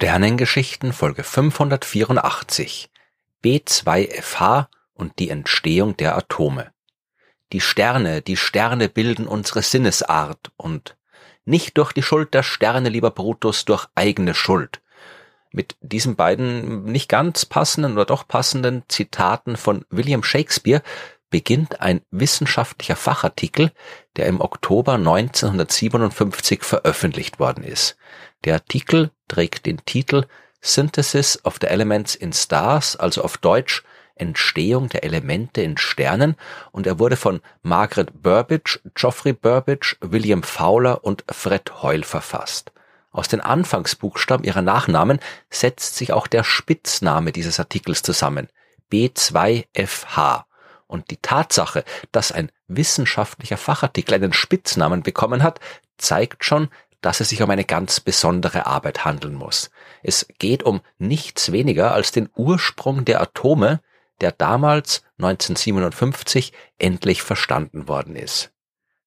Sternengeschichten Folge 584 B2FH und die Entstehung der Atome. Die Sterne, die Sterne bilden unsere Sinnesart und nicht durch die Schuld der Sterne, lieber Brutus, durch eigene Schuld. Mit diesen beiden nicht ganz passenden oder doch passenden Zitaten von William Shakespeare beginnt ein wissenschaftlicher Fachartikel, der im Oktober 1957 veröffentlicht worden ist. Der Artikel trägt den Titel Synthesis of the Elements in Stars, also auf Deutsch Entstehung der Elemente in Sternen und er wurde von Margaret Burbidge, Geoffrey Burbidge, William Fowler und Fred Hoyle verfasst. Aus den Anfangsbuchstaben ihrer Nachnamen setzt sich auch der Spitzname dieses Artikels zusammen, B2FH. Und die Tatsache, dass ein wissenschaftlicher Fachartikel einen Spitznamen bekommen hat, zeigt schon, dass es sich um eine ganz besondere Arbeit handeln muss. Es geht um nichts weniger als den Ursprung der Atome, der damals 1957 endlich verstanden worden ist.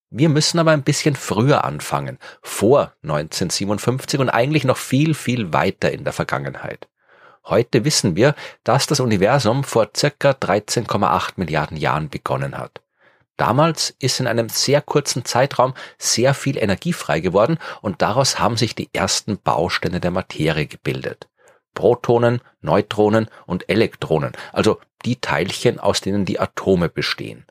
Wir müssen aber ein bisschen früher anfangen, vor 1957 und eigentlich noch viel, viel weiter in der Vergangenheit. Heute wissen wir, dass das Universum vor circa 13,8 Milliarden Jahren begonnen hat. Damals ist in einem sehr kurzen Zeitraum sehr viel Energie frei geworden und daraus haben sich die ersten Bausteine der Materie gebildet. Protonen, Neutronen und Elektronen, also die Teilchen, aus denen die Atome bestehen.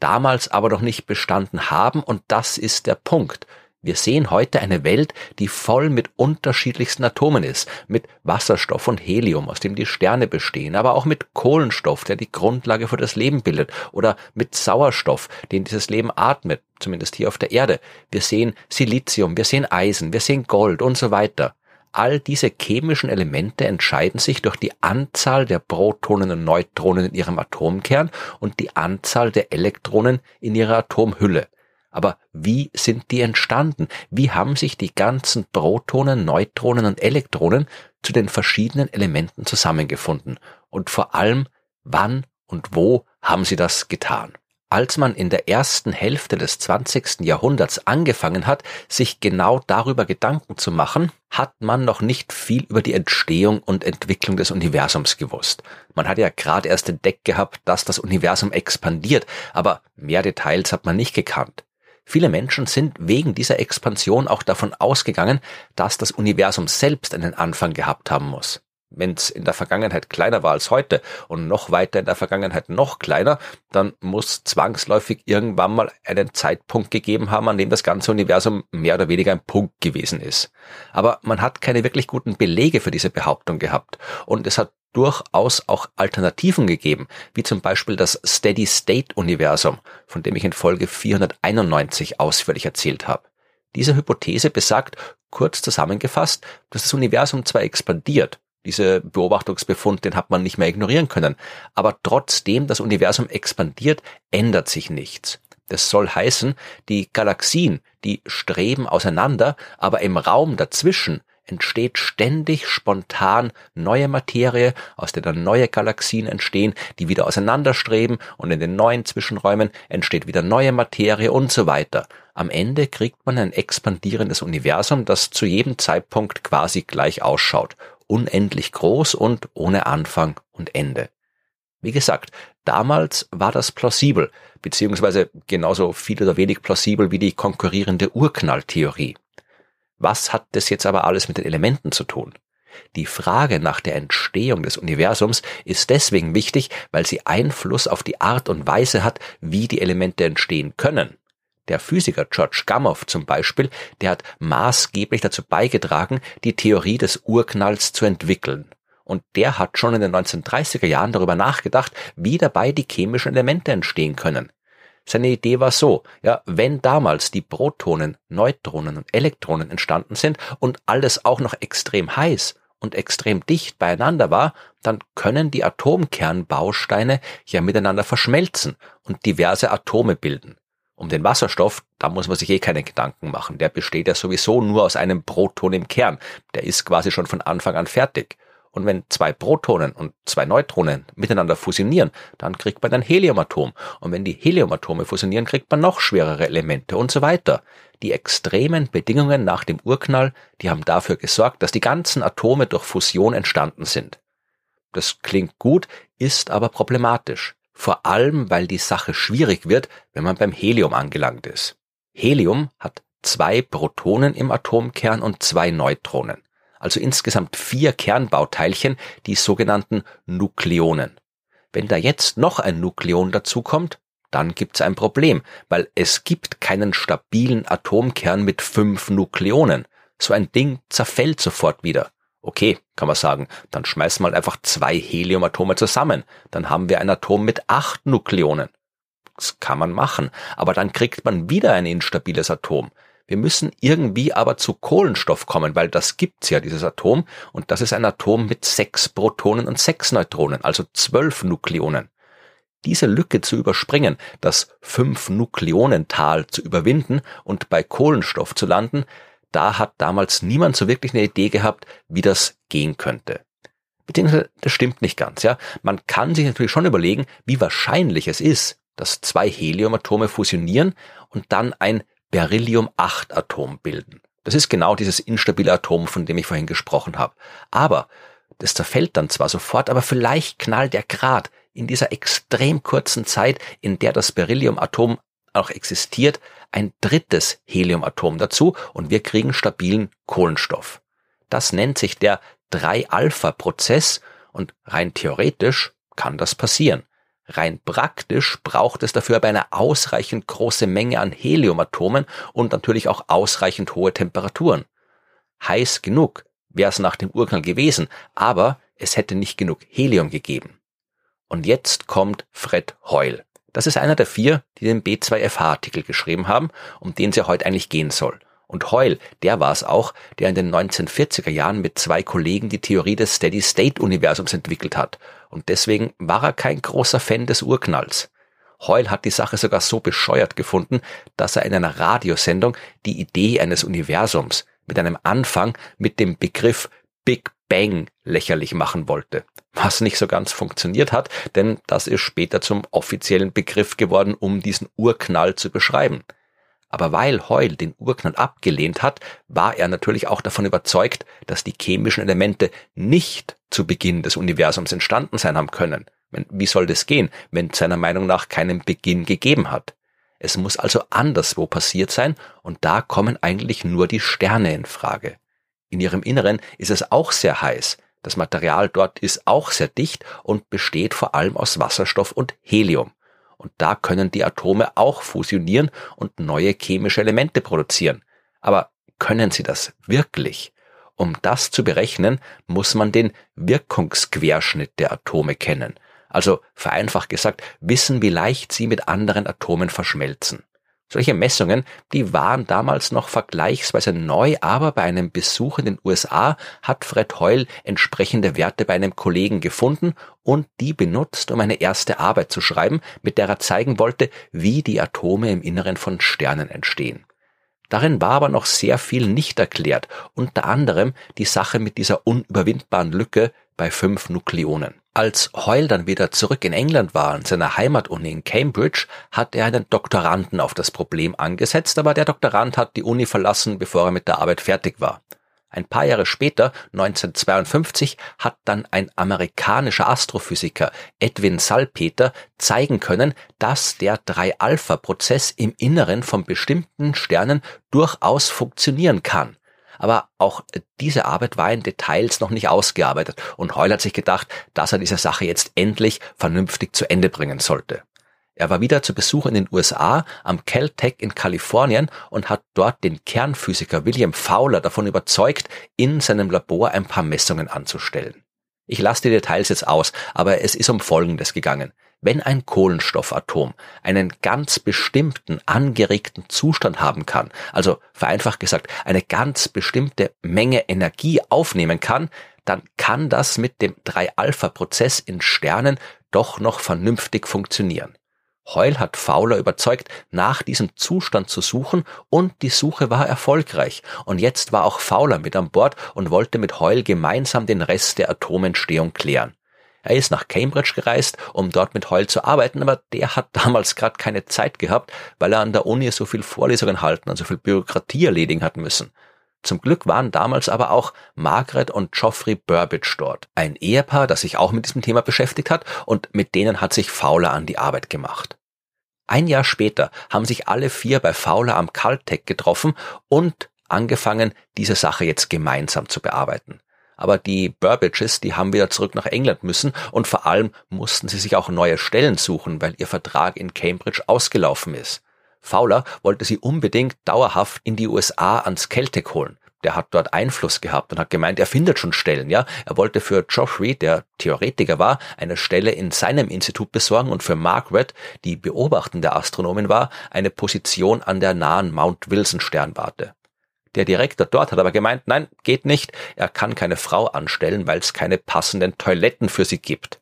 Damals aber noch nicht bestanden haben und das ist der Punkt. Wir sehen heute eine Welt, die voll mit unterschiedlichsten Atomen ist, mit Wasserstoff und Helium, aus dem die Sterne bestehen, aber auch mit Kohlenstoff, der die Grundlage für das Leben bildet, oder mit Sauerstoff, den dieses Leben atmet, zumindest hier auf der Erde. Wir sehen Silizium, wir sehen Eisen, wir sehen Gold und so weiter. All diese chemischen Elemente entscheiden sich durch die Anzahl der Protonen und Neutronen in ihrem Atomkern und die Anzahl der Elektronen in ihrer Atomhülle. Aber wie sind die entstanden? Wie haben sich die ganzen Protonen, Neutronen und Elektronen zu den verschiedenen Elementen zusammengefunden? Und vor allem, wann und wo haben sie das getan? Als man in der ersten Hälfte des 20. Jahrhunderts angefangen hat, sich genau darüber Gedanken zu machen, hat man noch nicht viel über die Entstehung und Entwicklung des Universums gewusst. Man hat ja gerade erst entdeckt gehabt, dass das Universum expandiert, aber mehr Details hat man nicht gekannt. Viele Menschen sind wegen dieser Expansion auch davon ausgegangen, dass das Universum selbst einen Anfang gehabt haben muss. Wenn es in der Vergangenheit kleiner war als heute und noch weiter in der Vergangenheit noch kleiner, dann muss zwangsläufig irgendwann mal einen Zeitpunkt gegeben haben, an dem das ganze Universum mehr oder weniger ein Punkt gewesen ist. Aber man hat keine wirklich guten Belege für diese Behauptung gehabt und es hat durchaus auch Alternativen gegeben, wie zum Beispiel das Steady-State-Universum, von dem ich in Folge 491 ausführlich erzählt habe. Diese Hypothese besagt, kurz zusammengefasst, dass das Universum zwar expandiert, diese Beobachtungsbefund, den hat man nicht mehr ignorieren können, aber trotzdem das Universum expandiert, ändert sich nichts. Das soll heißen, die Galaxien, die streben auseinander, aber im Raum dazwischen entsteht ständig spontan neue Materie, aus der dann neue Galaxien entstehen, die wieder auseinanderstreben und in den neuen Zwischenräumen entsteht wieder neue Materie und so weiter. Am Ende kriegt man ein expandierendes Universum, das zu jedem Zeitpunkt quasi gleich ausschaut, unendlich groß und ohne Anfang und Ende. Wie gesagt, damals war das plausibel, beziehungsweise genauso viel oder wenig plausibel wie die konkurrierende Urknalltheorie. Was hat das jetzt aber alles mit den Elementen zu tun? Die Frage nach der Entstehung des Universums ist deswegen wichtig, weil sie Einfluss auf die Art und Weise hat, wie die Elemente entstehen können. Der Physiker George Gamow zum Beispiel, der hat maßgeblich dazu beigetragen, die Theorie des Urknalls zu entwickeln. Und der hat schon in den 1930er Jahren darüber nachgedacht, wie dabei die chemischen Elemente entstehen können. Seine Idee war so, ja, wenn damals die Protonen, Neutronen und Elektronen entstanden sind und alles auch noch extrem heiß und extrem dicht beieinander war, dann können die Atomkernbausteine ja miteinander verschmelzen und diverse Atome bilden. Um den Wasserstoff, da muss man sich eh keine Gedanken machen. Der besteht ja sowieso nur aus einem Proton im Kern. Der ist quasi schon von Anfang an fertig. Und wenn zwei Protonen und zwei Neutronen miteinander fusionieren, dann kriegt man ein Heliumatom. Und wenn die Heliumatome fusionieren, kriegt man noch schwerere Elemente und so weiter. Die extremen Bedingungen nach dem Urknall, die haben dafür gesorgt, dass die ganzen Atome durch Fusion entstanden sind. Das klingt gut, ist aber problematisch. Vor allem, weil die Sache schwierig wird, wenn man beim Helium angelangt ist. Helium hat zwei Protonen im Atomkern und zwei Neutronen also insgesamt vier Kernbauteilchen, die sogenannten Nukleonen. Wenn da jetzt noch ein Nukleon dazukommt, dann gibt's ein Problem, weil es gibt keinen stabilen Atomkern mit fünf Nukleonen. So ein Ding zerfällt sofort wieder. Okay, kann man sagen, dann schmeißen wir halt einfach zwei Heliumatome zusammen. Dann haben wir ein Atom mit acht Nukleonen. Das kann man machen, aber dann kriegt man wieder ein instabiles Atom. Wir müssen irgendwie aber zu Kohlenstoff kommen, weil das gibt's ja, dieses Atom. Und das ist ein Atom mit sechs Protonen und sechs Neutronen, also zwölf Nukleonen. Diese Lücke zu überspringen, das Fünf-Nukleonental zu überwinden und bei Kohlenstoff zu landen, da hat damals niemand so wirklich eine Idee gehabt, wie das gehen könnte. Beziehungsweise, das stimmt nicht ganz, ja. Man kann sich natürlich schon überlegen, wie wahrscheinlich es ist, dass zwei Heliumatome fusionieren und dann ein Beryllium-8-Atom bilden. Das ist genau dieses instabile Atom, von dem ich vorhin gesprochen habe. Aber das zerfällt dann zwar sofort, aber vielleicht knallt der Grad in dieser extrem kurzen Zeit, in der das Beryllium-Atom auch existiert, ein drittes Heliumatom dazu und wir kriegen stabilen Kohlenstoff. Das nennt sich der 3-Alpha-Prozess und rein theoretisch kann das passieren. Rein praktisch braucht es dafür aber eine ausreichend große Menge an Heliumatomen und natürlich auch ausreichend hohe Temperaturen. Heiß genug wäre es nach dem Urknall gewesen, aber es hätte nicht genug Helium gegeben. Und jetzt kommt Fred Hoyle. Das ist einer der vier, die den B2FH-Artikel geschrieben haben, um den es ja heute eigentlich gehen soll. Und Hoyle, der war es auch, der in den 1940er Jahren mit zwei Kollegen die Theorie des Steady-State-Universums entwickelt hat. Und deswegen war er kein großer Fan des Urknalls. Hoyle hat die Sache sogar so bescheuert gefunden, dass er in einer Radiosendung die Idee eines Universums mit einem Anfang mit dem Begriff Big Bang lächerlich machen wollte. Was nicht so ganz funktioniert hat, denn das ist später zum offiziellen Begriff geworden, um diesen Urknall zu beschreiben. Aber weil Hoyle den Urknall abgelehnt hat, war er natürlich auch davon überzeugt, dass die chemischen Elemente nicht zu Beginn des Universums entstanden sein haben können. Wie soll das gehen, wenn es seiner Meinung nach keinen Beginn gegeben hat? Es muss also anderswo passiert sein und da kommen eigentlich nur die Sterne in Frage. In ihrem Inneren ist es auch sehr heiß. Das Material dort ist auch sehr dicht und besteht vor allem aus Wasserstoff und Helium. Und da können die Atome auch fusionieren und neue chemische Elemente produzieren. Aber können sie das wirklich? Um das zu berechnen, muss man den Wirkungsquerschnitt der Atome kennen. Also vereinfacht gesagt, wissen, wie leicht sie mit anderen Atomen verschmelzen. Solche Messungen, die waren damals noch vergleichsweise neu, aber bei einem Besuch in den USA hat Fred Hoyle entsprechende Werte bei einem Kollegen gefunden und die benutzt, um eine erste Arbeit zu schreiben, mit der er zeigen wollte, wie die Atome im Inneren von Sternen entstehen. Darin war aber noch sehr viel nicht erklärt, unter anderem die Sache mit dieser unüberwindbaren Lücke bei fünf Nukleonen. Als Hoyle dann wieder zurück in England war, in seiner Heimatuni in Cambridge, hat er einen Doktoranden auf das Problem angesetzt, aber der Doktorand hat die Uni verlassen, bevor er mit der Arbeit fertig war. Ein paar Jahre später, 1952, hat dann ein amerikanischer Astrophysiker, Edwin Salpeter, zeigen können, dass der 3-Alpha-Prozess im Inneren von bestimmten Sternen durchaus funktionieren kann. Aber auch diese Arbeit war in Details noch nicht ausgearbeitet und Hoyle hat sich gedacht, dass er diese Sache jetzt endlich vernünftig zu Ende bringen sollte. Er war wieder zu Besuch in den USA am Caltech in Kalifornien und hat dort den Kernphysiker William Fowler davon überzeugt, in seinem Labor ein paar Messungen anzustellen. Ich lasse die Details jetzt aus, aber es ist um Folgendes gegangen. Wenn ein Kohlenstoffatom einen ganz bestimmten angeregten Zustand haben kann, also vereinfacht gesagt eine ganz bestimmte Menge Energie aufnehmen kann, dann kann das mit dem 3-Alpha-Prozess in Sternen doch noch vernünftig funktionieren. Hoyle hat Fowler überzeugt, nach diesem Zustand zu suchen und die Suche war erfolgreich. Und jetzt war auch Fowler mit an Bord und wollte mit Hoyle gemeinsam den Rest der Atomentstehung klären. Er ist nach Cambridge gereist, um dort mit Hoyle zu arbeiten, aber der hat damals gerade keine Zeit gehabt, weil er an der Uni so viel Vorlesungen halten und so viel Bürokratie erledigen hat müssen. Zum Glück waren damals aber auch Margaret und Geoffrey Burbage dort, ein Ehepaar, das sich auch mit diesem Thema beschäftigt hat und mit denen hat sich Fowler an die Arbeit gemacht. Ein Jahr später haben sich alle vier bei Fowler am Caltech getroffen und angefangen, diese Sache jetzt gemeinsam zu bearbeiten. Aber die Burbages, die haben wieder zurück nach England müssen und vor allem mussten sie sich auch neue Stellen suchen, weil ihr Vertrag in Cambridge ausgelaufen ist. Fowler wollte sie unbedingt dauerhaft in die USA ans Celtic holen. Der hat dort Einfluss gehabt und hat gemeint, er findet schon Stellen, ja. Er wollte für Geoffrey, der Theoretiker war, eine Stelle in seinem Institut besorgen und für Margaret, die beobachtende Astronomin war, eine Position an der nahen Mount Wilson Sternwarte. Der Direktor dort hat aber gemeint, nein, geht nicht, er kann keine Frau anstellen, weil es keine passenden Toiletten für sie gibt.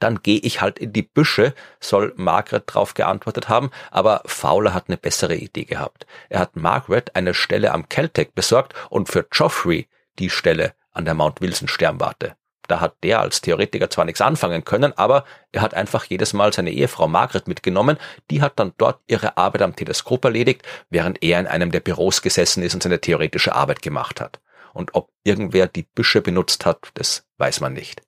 Dann gehe ich halt in die Büsche, soll Margaret drauf geantwortet haben, aber Fowler hat eine bessere Idee gehabt. Er hat Margaret eine Stelle am Caltech besorgt und für Geoffrey die Stelle an der Mount Wilson Sternwarte. Da hat der als Theoretiker zwar nichts anfangen können, aber er hat einfach jedes Mal seine Ehefrau Margaret mitgenommen. Die hat dann dort ihre Arbeit am Teleskop erledigt, während er in einem der Büros gesessen ist und seine theoretische Arbeit gemacht hat. Und ob irgendwer die Büsche benutzt hat, das weiß man nicht.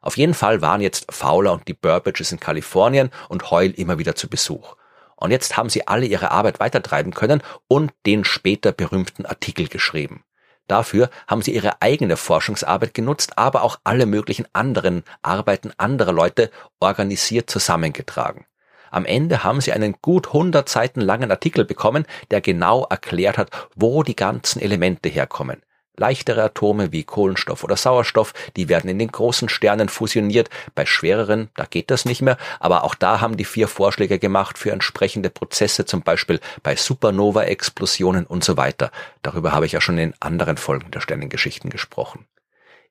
Auf jeden Fall waren jetzt Fowler und die Burbages in Kalifornien und Hoyle immer wieder zu Besuch. Und jetzt haben sie alle ihre Arbeit weitertreiben können und den später berühmten Artikel geschrieben. Dafür haben sie ihre eigene Forschungsarbeit genutzt, aber auch alle möglichen anderen Arbeiten anderer Leute organisiert zusammengetragen. Am Ende haben sie einen gut 100 Seiten langen Artikel bekommen, der genau erklärt hat, wo die ganzen Elemente herkommen. Leichtere Atome wie Kohlenstoff oder Sauerstoff, die werden in den großen Sternen fusioniert. Bei schwereren, da geht das nicht mehr. Aber auch da haben die vier Vorschläge gemacht für entsprechende Prozesse, zum Beispiel bei Supernova-Explosionen und so weiter. Darüber habe ich ja schon in anderen Folgen der Sternengeschichten gesprochen.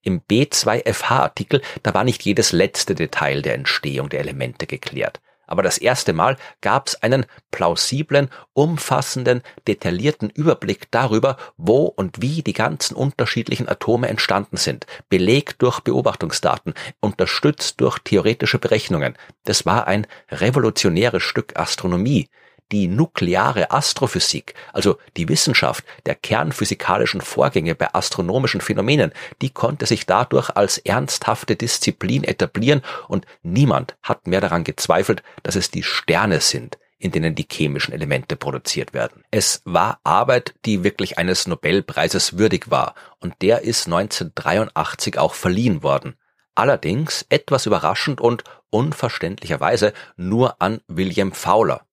Im B2FH-Artikel, da war nicht jedes letzte Detail der Entstehung der Elemente geklärt. Aber das erste Mal gab es einen plausiblen, umfassenden, detaillierten Überblick darüber, wo und wie die ganzen unterschiedlichen Atome entstanden sind, belegt durch Beobachtungsdaten, unterstützt durch theoretische Berechnungen. Das war ein revolutionäres Stück Astronomie, die nukleare Astrophysik, also die Wissenschaft der kernphysikalischen Vorgänge bei astronomischen Phänomenen, die konnte sich dadurch als ernsthafte Disziplin etablieren und niemand hat mehr daran gezweifelt, dass es die Sterne sind, in denen die chemischen Elemente produziert werden. Es war Arbeit, die wirklich eines Nobelpreises würdig war, und der ist 1983 auch verliehen worden. Allerdings etwas überraschend und unverständlicherweise nur an William Fowler.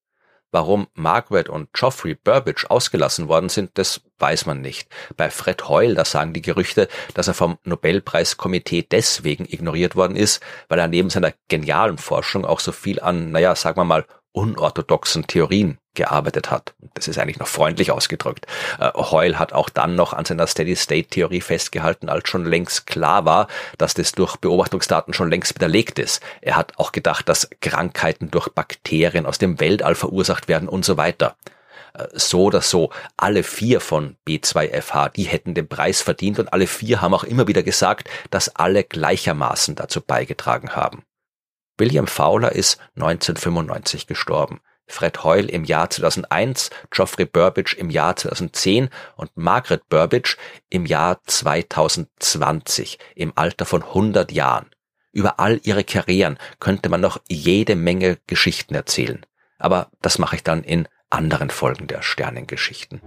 Warum Margaret und Geoffrey Burbage ausgelassen worden sind, das weiß man nicht. Bei Fred Hoyle, da sagen die Gerüchte, dass er vom Nobelpreiskomitee deswegen ignoriert worden ist, weil er neben seiner genialen Forschung auch so viel an, naja, sagen wir mal, unorthodoxen Theorien gearbeitet hat. Das ist eigentlich noch freundlich ausgedrückt. Äh, Hoyle hat auch dann noch an seiner Steady-State-Theorie festgehalten, als schon längst klar war, dass das durch Beobachtungsdaten schon längst widerlegt ist. Er hat auch gedacht, dass Krankheiten durch Bakterien aus dem Weltall verursacht werden und so weiter. Äh, so oder so, alle vier von B2FH, die hätten den Preis verdient und alle vier haben auch immer wieder gesagt, dass alle gleichermaßen dazu beigetragen haben. William Fowler ist 1995 gestorben. Fred Hoyle im Jahr 2001, Geoffrey Burbage im Jahr 2010 und Margaret Burbage im Jahr 2020 im Alter von 100 Jahren. Über all ihre Karrieren könnte man noch jede Menge Geschichten erzählen. Aber das mache ich dann in anderen Folgen der Sternengeschichten.